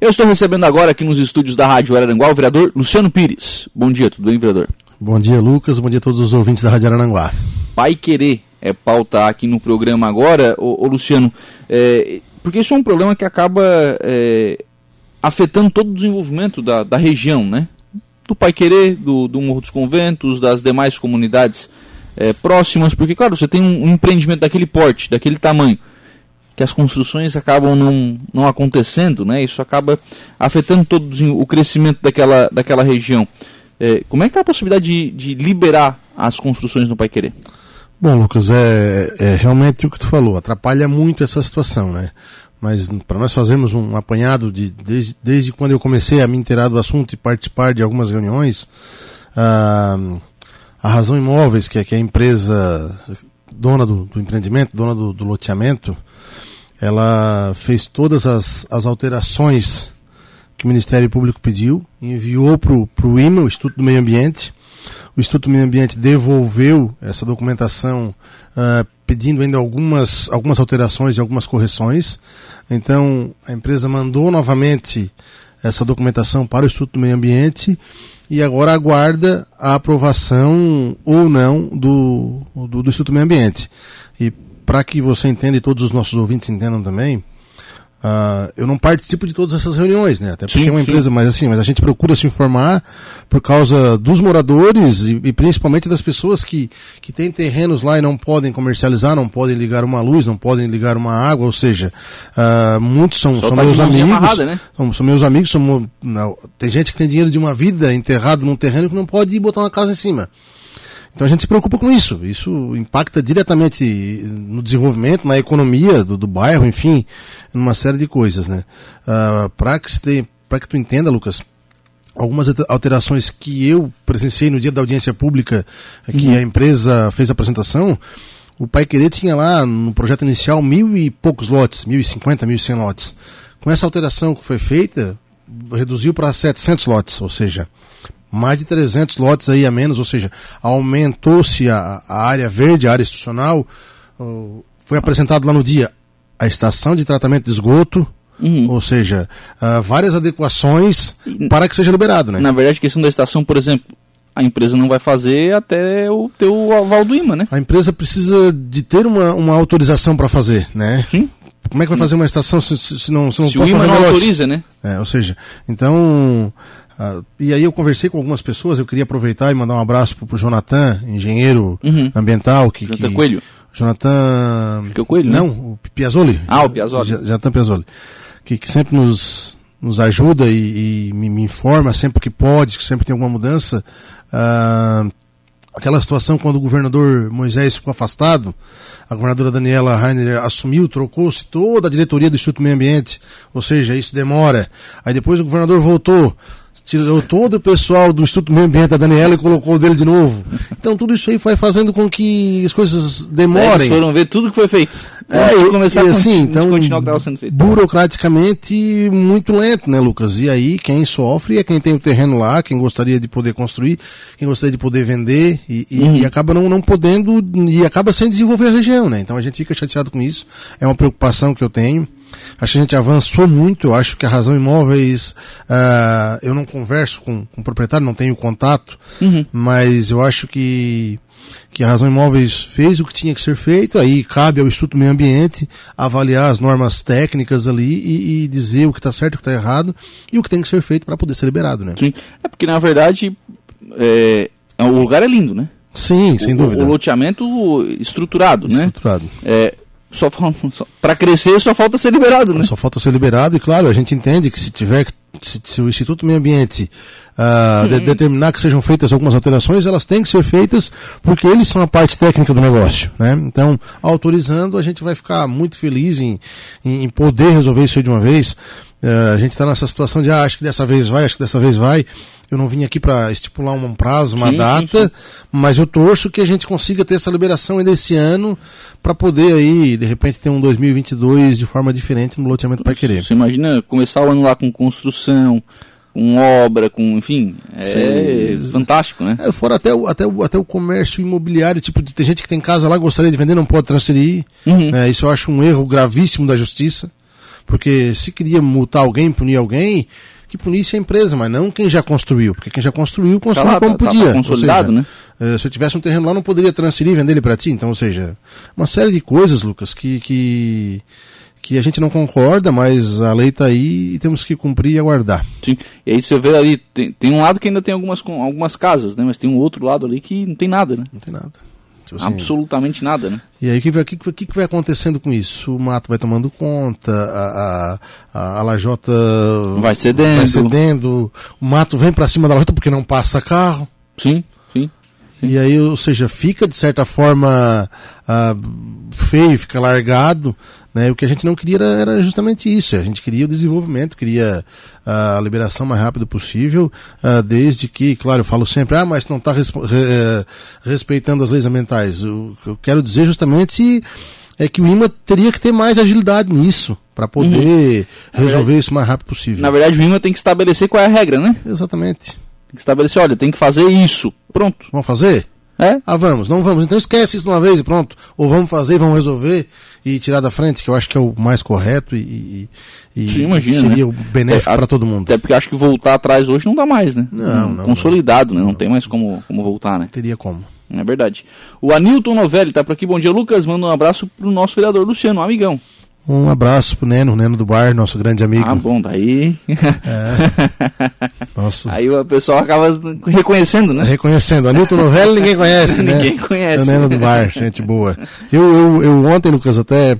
Eu estou recebendo agora aqui nos estúdios da Rádio Araranguá o vereador Luciano Pires. Bom dia, tudo bem, vereador? Bom dia, Lucas. Bom dia a todos os ouvintes da Rádio Araranguá. Pai Querer é pauta aqui no programa agora, ô, ô Luciano, é, porque isso é um problema que acaba é, afetando todo o desenvolvimento da, da região, né? Do Pai Querer, do, do Morro dos Conventos, das demais comunidades é, próximas, porque, claro, você tem um, um empreendimento daquele porte, daquele tamanho que as construções acabam não, não acontecendo, né? Isso acaba afetando todo o crescimento daquela, daquela região. É, como é que está a possibilidade de, de, liberar as construções no Pai Querer? Bom, Lucas, é, é, realmente o que tu falou, atrapalha muito essa situação, né? Mas para nós fazermos um apanhado de desde, desde quando eu comecei a me inteirar do assunto e participar de algumas reuniões, ah, a Razão Imóveis, que é, que é a empresa dona do, do empreendimento, dona do, do loteamento, ela fez todas as, as alterações que o Ministério Público pediu, enviou para o IMA, o Instituto do Meio Ambiente. O Instituto do Meio Ambiente devolveu essa documentação uh, pedindo ainda algumas, algumas alterações e algumas correções. Então, a empresa mandou novamente essa documentação para o Instituto do Meio Ambiente e agora aguarda a aprovação ou não do, do, do Instituto do Meio Ambiente. E para que você entenda e todos os nossos ouvintes entendam também, Uh, eu não participo de todas essas reuniões, né? Até porque sim, é uma sim. empresa, mas assim, mas a gente procura se informar por causa dos moradores e, e, principalmente das pessoas que, que têm terrenos lá e não podem comercializar, não podem ligar uma luz, não podem ligar uma água, ou seja, uh, muitos são, são meus amigos. Amarrada, né? são, são, meus amigos, são, não, tem gente que tem dinheiro de uma vida enterrado num terreno que não pode ir botar uma casa em cima. Então a gente se preocupa com isso. Isso impacta diretamente no desenvolvimento, na economia do, do bairro, enfim, numa série de coisas, né? Uh, ah, para que, que tu entenda, Lucas, algumas alterações que eu presenciei no dia da audiência pública, que uhum. a empresa fez a apresentação, o Pai Querer tinha lá no projeto inicial mil e poucos lotes, mil e cinquenta, mil e cem lotes. Com essa alteração que foi feita, reduziu para 700 lotes, ou seja, mais de 300 lotes aí a menos, ou seja, aumentou-se a, a, área verde, a área institucional. Uh, foi apresentado lá no dia a estação de tratamento de esgoto, uhum. ou seja, uh, várias adequações para que seja liberado, né? Na verdade, a questão da estação, por exemplo, a empresa não vai fazer até o teu aval do IMA, né? A empresa precisa de ter uma, uma autorização para fazer, né? Sim. Como é que vai fazer uma estação se, se não se não se o IMA não autoriza, né? É, ou seja, então Uh, e aí eu conversei com algumas pessoas, eu queria aproveitar e mandar um abraço pro, pro Jonathan, engenheiro uhum. ambiental. Que, Jonathan que, Coelho? Jonathan... O Coelho, né? Não, o Piazzoli. Ah, o Piazzoli. Jonathan Piazzoli. Que, que sempre nos, nos ajuda e, e me, me, informa sempre que pode, que sempre tem alguma mudança. Uh, aquela situação quando o governador Moisés ficou afastado, a governadora Daniela Rainer assumiu, trocou-se toda a diretoria do Instituto Meio Ambiente, ou seja, isso demora. Aí depois o governador voltou, tirou todo o pessoal do Instituto Meio Ambiente da Daniela e colocou o dele de novo. Então tudo isso aí vai fazendo com que as coisas demorem. Eles foram ver tudo que foi feito. É, e, começar e, assim, então, burocraticamente muito lento, né, Lucas? E aí quem sofre é quem tem o terreno lá, quem gostaria de poder construir, quem gostaria de poder vender e, uhum. e acaba não, não podendo e acaba sem desenvolver a região, né? Então a gente fica chateado com isso. É uma preocupação que eu tenho. Acho que a gente avançou muito. Eu acho que a Razão Imóveis, uh, eu não converso com, com o proprietário, não tenho contato, uhum. mas eu acho que, que a Razão Imóveis fez o que tinha que ser feito. Aí cabe ao Instituto Meio Ambiente avaliar as normas técnicas ali e, e dizer o que está certo, o que está errado e o que tem que ser feito para poder ser liberado, né? Sim, é porque na verdade é, é o lugar é lindo, né? Sim, sem o, dúvida. O loteamento estruturado, né? Estruturado. É, só, só para crescer só falta ser liberado, né? Só falta ser liberado e claro, a gente entende que se tiver se, se o Instituto Meio Ambiente uh, de, determinar que sejam feitas algumas alterações, elas têm que ser feitas porque eles são a parte técnica do negócio, né? Então, autorizando, a gente vai ficar muito feliz em, em poder resolver isso aí de uma vez. Uh, a gente está nessa situação de, ah, acho que dessa vez vai, acho que dessa vez vai. Eu não vim aqui para estipular um prazo, uma sim, data, sim, sim. mas eu torço que a gente consiga ter essa liberação ainda esse ano para poder aí, de repente, ter um 2022 de forma diferente no loteamento para querer. Você imagina começar o ano lá com construção, com obra, com, enfim, é fantástico, né? É, fora até o, até, o, até o comércio imobiliário, tipo, tem gente que tem casa lá, gostaria de vender, não pode transferir. Uhum. É, isso eu acho um erro gravíssimo da justiça Porque se queria multar alguém, punir alguém, que punisse a empresa, mas não quem já construiu, porque quem já construiu, construiu Tá lá, como tá- tá podia. consolidado, Ou né? eh, se eu tivesse um terreno lá, não poderia transferir e vender ele para ti. Então, ou seja, uma série de coisas, Lucas, que, que, que a gente não concorda, mas a lei está aí e temos que cumprir e aguardar. Sim. E aí você vê ali, tem, tem um lado que ainda tem algumas, algumas casas, né? Mas tem um outro lado ali que não tem nada, né? Não tem nada. Tipo assim, Absolutamente nada, né? E aí o que, que, que que vai acontecendo com isso? O mato vai tomando conta, a, a, a, lajota Vai cedendo. vai cedendo, o mato vem para cima da lajota porque não passa carro. Sim, sim. E aí, ou seja, fica de certa forma ah, feio, fica largado. Né? O que a gente não queria era, era justamente isso. A gente queria o desenvolvimento, queria a liberação mais rápido possível, ah, desde que, claro, eu falo sempre, ah, mas não está respeitando as leis ambientais. O que eu quero dizer justamente é que o IMA teria que ter mais agilidade nisso, para poder resolver isso o mais rápido possível. Na verdade, o IMA tem que estabelecer qual é a regra, né? Exatamente. Tem que estabelecer, olha, tem que fazer isso. Pronto. Vamos fazer? É? Ah, vamos, não vamos. Então esquece isso de uma vez e pronto. Ou vamos fazer, vamos resolver e tirar da frente, que eu acho que é o mais correto e, e, Sim, imagina, seria né? o benéfico É, para todo mundo. Até porque acho que voltar atrás hoje não dá mais, né? Não, não, Consolidado, né? Não tem mais como, como voltar, né? Teria como. É verdade. O Anilton Novelli tá por aqui. Bom dia, Lucas. Manda um abraço pro nosso vereador Luciano, um amigão. Um abraço pro Neno, o Neno do Bar, nosso grande amigo. Ah, bom, daí. Nosso... Aí o pessoal acaba reconhecendo, né? Reconhecendo, Anilton Novelli ninguém conhece, né? Ninguém conhece. É o Neno do Bar, gente boa. Eu, eu, eu ontem, Lucas, até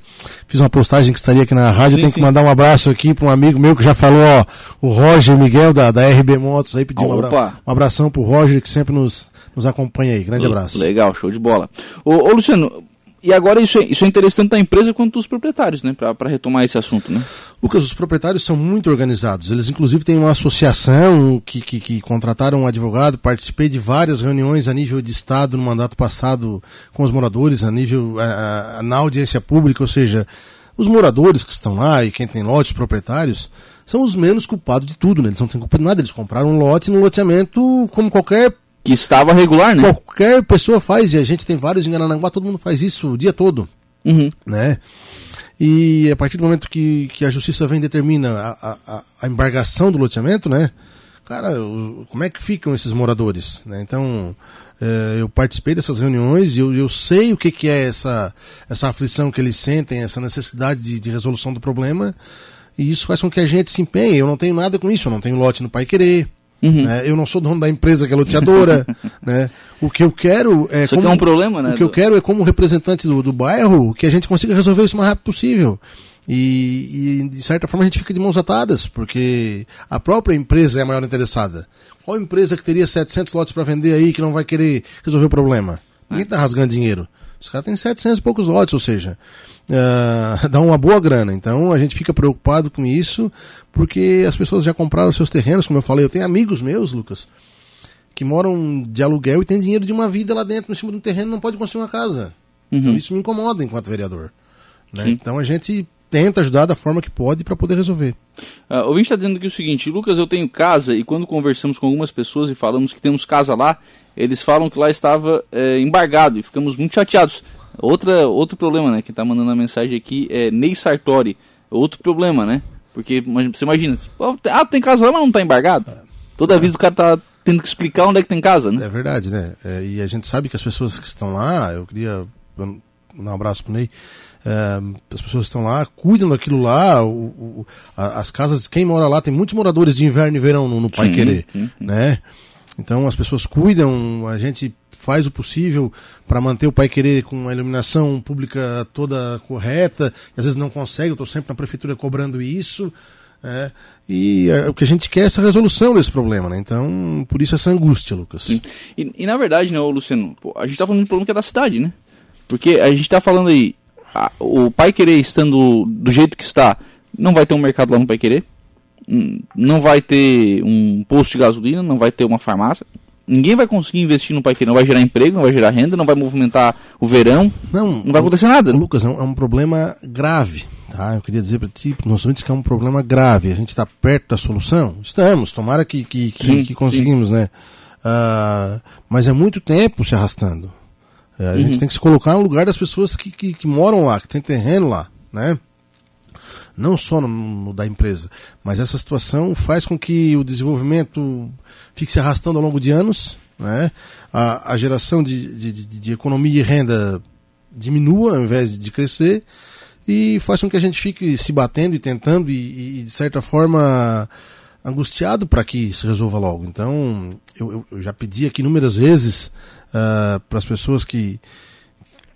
fiz uma postagem que estaria aqui na rádio. Sim, Tenho que sim. mandar um abraço aqui para um amigo meu que já falou, ó, o Roger Miguel da, da RB Motos aí pediu um, abra Opa. um abração pro Roger que sempre nos, nos acompanha aí. Grande abraço. Legal, show de bola. Ô, ô, Luciano, e agora isso é, isso é interessante da empresa quanto dos proprietários, né? Pra retomar esse assunto, né? Lucas, os proprietários são muito organizados. Eles, inclusive, têm uma associação que, que, que contrataram um advogado. Participei de várias reuniões a nível de Estado no mandato passado com os moradores, a nível a- a- na audiência pública. Ou seja, os moradores que estão lá e quem tem lotes proprietários são os menos culpados de tudo. Né? Eles não têm culpa de nada. Eles compraram um lote no loteamento como qualquer Que estava regular, né? qualquer pessoa faz. E a gente tem vários em Garananguá, todo mundo faz isso o dia todo Uhum. né? E a partir do momento que, que a justiça vem e determina a, a, a embargação do loteamento, né? Cara, como é que ficam esses moradores? Né? Então, eh, eu participei dessas reuniões e eu, eu sei o que, que é essa, essa aflição que eles sentem, essa necessidade de, de resolução do problema, e isso faz com que a gente se empenhe. Eu não tenho nada com isso, eu não tenho lote no Pai Querer. Uhum. né? Eu não sou dono da empresa que é loteadora. né? O que eu quero é. Isso aqui é um problema, né? O que eu quero é, como representante do, do bairro, que a gente consiga resolver isso o mais rápido possível. E, e, de certa forma, a gente fica de mãos atadas, porque a própria empresa é a maior interessada. Qual empresa que teria 700 lotes para vender aí que não vai querer resolver o problema? Ninguém está rasgando dinheiro. Os caras têm 700 e poucos lotes, ou seja, ah, dá uma boa grana. Então a gente fica preocupado com isso, porque as pessoas já compraram seus terrenos, como eu falei. Eu tenho amigos meus, Lucas, que moram de aluguel e tem dinheiro de uma vida lá dentro, em cima de um terreno, não pode construir uma casa. Então Uhum. isso me incomoda enquanto vereador. né? Então a gente tenta ajudar da forma que pode para poder resolver. Ah, o ouvinte está dizendo aqui o seguinte, Lucas, eu tenho casa e quando conversamos com algumas pessoas e falamos que temos casa lá, eles falam que lá estava eh, embargado e ficamos muito chateados. Outra, outro problema, né? Quem está mandando a mensagem aqui é Ney Sartori. Outro problema, né? Porque você imagina, pô, ah, tem casa lá, mas não está embargado. Toda vez o cara tá tendo que explicar onde é que tem casa, né? É verdade, né? É, e a gente sabe que as pessoas que estão lá, eu queria mandar um abraço pro Ney. É, as pessoas estão lá cuidam daquilo lá, o- o- as casas, quem mora lá, tem muitos moradores de inverno e verão no, no Pai Sim, Querer, sim, né? Então as pessoas cuidam, a gente faz o possível para manter o Pai Querer com a iluminação pública toda correta, e às vezes não consegue, eu estou sempre na prefeitura cobrando isso, né? E é, o que a gente quer é essa resolução desse problema, né? Então, por isso essa angústia, Lucas. Sim. E, e na verdade, né, Luciano, a gente tá falando de um problema que é da cidade, né? Porque a gente tá falando aí, a- o Pai Querer estando do jeito que está, não vai ter um mercado lá no Pai Querer, não vai ter um posto de gasolina, não vai ter uma farmácia. Ninguém vai conseguir investir no Pai Querer, não vai gerar emprego, não vai gerar renda, não vai movimentar o verão, Não, não vai acontecer nada. Lucas, é um, é um problema grave. Tá? Eu queria dizer para ti, nós ouvintes, que é um problema grave. A gente está perto da solução? Estamos, tomara que, que, que, Sim, que conseguimos, né? Ah, mas é muito tempo se arrastando. É, a gente tem que se colocar no lugar das pessoas que, que, que moram lá, que tem terreno lá, né? não só no, no, da empresa, mas essa situação faz com que o desenvolvimento fique se arrastando ao longo de anos, né? a, a geração de, de, de, economia e renda diminua ao invés de crescer, e faz com que a gente fique se batendo e tentando, e, e de certa forma angustiado para que se resolva logo. Então, eu, eu, já pedi aqui inúmeras vezes uh, para as pessoas que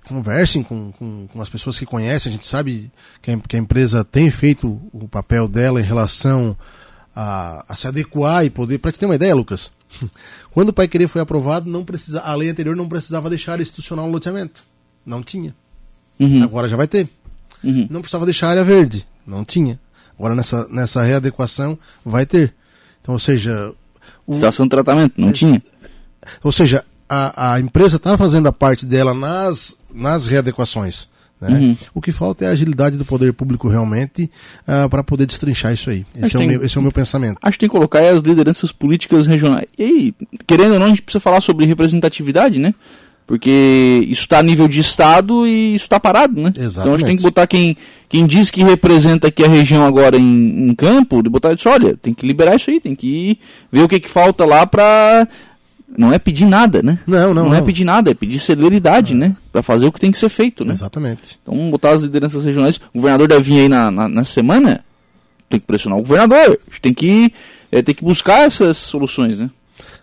conversem com, com, com, as pessoas que conhecem. A gente sabe que a, que a empresa tem feito o papel dela em relação a, a se adequar e poder. Para te ter uma ideia, Lucas, quando o Pai Querer foi aprovado, não precisa, a lei anterior não precisava deixar área institucional no loteamento. Não tinha. Uhum. Agora já vai ter. Uhum. Não precisava deixar área verde. Não tinha. Agora nessa, nessa readequação vai ter. Então, ou seja. O... Estação de tratamento, não é, tinha. Ou seja, a, a empresa está fazendo a parte dela nas, nas readequações. Né? Uhum. O que falta é a agilidade do poder público realmente uh, para poder destrinchar isso aí. Esse é, tem, meu, esse é o meu pensamento. Acho que tem que colocar as lideranças políticas regionais. E aí, querendo ou não, a gente precisa falar sobre representatividade, né? Porque isso está a nível de Estado e isso está parado, né? Exatamente. Então a gente tem que botar quem, quem diz que representa aqui a região agora em, em campo, de botar isso, olha, tem que liberar isso aí, tem que ver o que, que falta lá para não é pedir nada, né? Não, não. Não, não. é pedir nada, é pedir celeridade, né? Para fazer o que tem que ser feito, né? Exatamente. Então, botar as lideranças regionais. O governador deve vir aí na, na, na semana, tem que pressionar o governador. A gente tem que, é, tem que buscar essas soluções, né?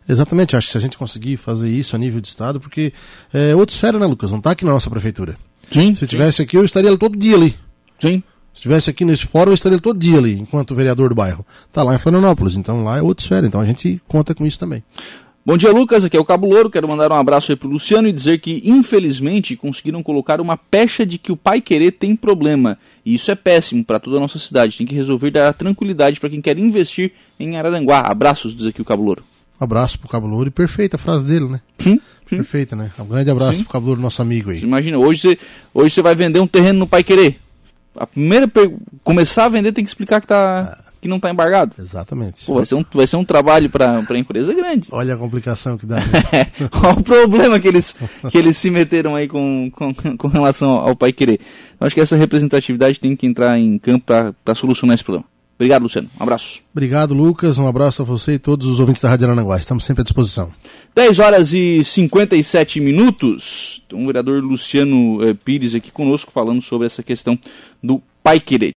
Exatamente, acho que se a gente conseguir fazer isso a nível de Estado, porque é outra esfera, né, Lucas? Não está aqui na nossa prefeitura. Sim. Se tivesse aqui, eu estaria todo dia ali. Sim. Se estivesse aqui nesse fórum, eu estaria todo dia ali, enquanto vereador do bairro. Está lá em Florianópolis, então lá é outra esfera, então a gente conta com isso também. Bom dia, Lucas. Aqui é o Cabo Louro. Quero mandar um abraço aí pro Luciano e dizer que, infelizmente, conseguiram colocar uma pecha de que o pai querer tem problema. E isso é péssimo para toda a nossa cidade. Tem que resolver dar tranquilidade para quem quer investir em Araranguá. Abraços, diz aqui o Cabo Louro. Abraço pro Cabo Louro e perfeita a frase dele, né? Sim. sim. Perfeita, né? Um grande abraço sim. pro Cabo Louro, nosso amigo aí. Você imagina, hoje você, hoje você vai vender um terreno no pai querer. A primeira começar a vender tem que explicar que tá. Ah que não está embargado. Exatamente. Pô, vai, ser um, vai ser um trabalho para a empresa grande. Olha a complicação que dá. Olha o problema que eles, que eles se meteram aí com, com, com relação ao Pai Querer. Eu acho que essa representatividade tem que entrar em campo para solucionar esse problema. Obrigado, Luciano. Um abraço. Obrigado, Lucas. Um abraço a você e todos os ouvintes da Rádio Aranaguá. Estamos sempre à disposição. 10 horas e 57 minutos. Então, o vereador Luciano eh, Pires aqui conosco falando sobre essa questão do Pai Querer.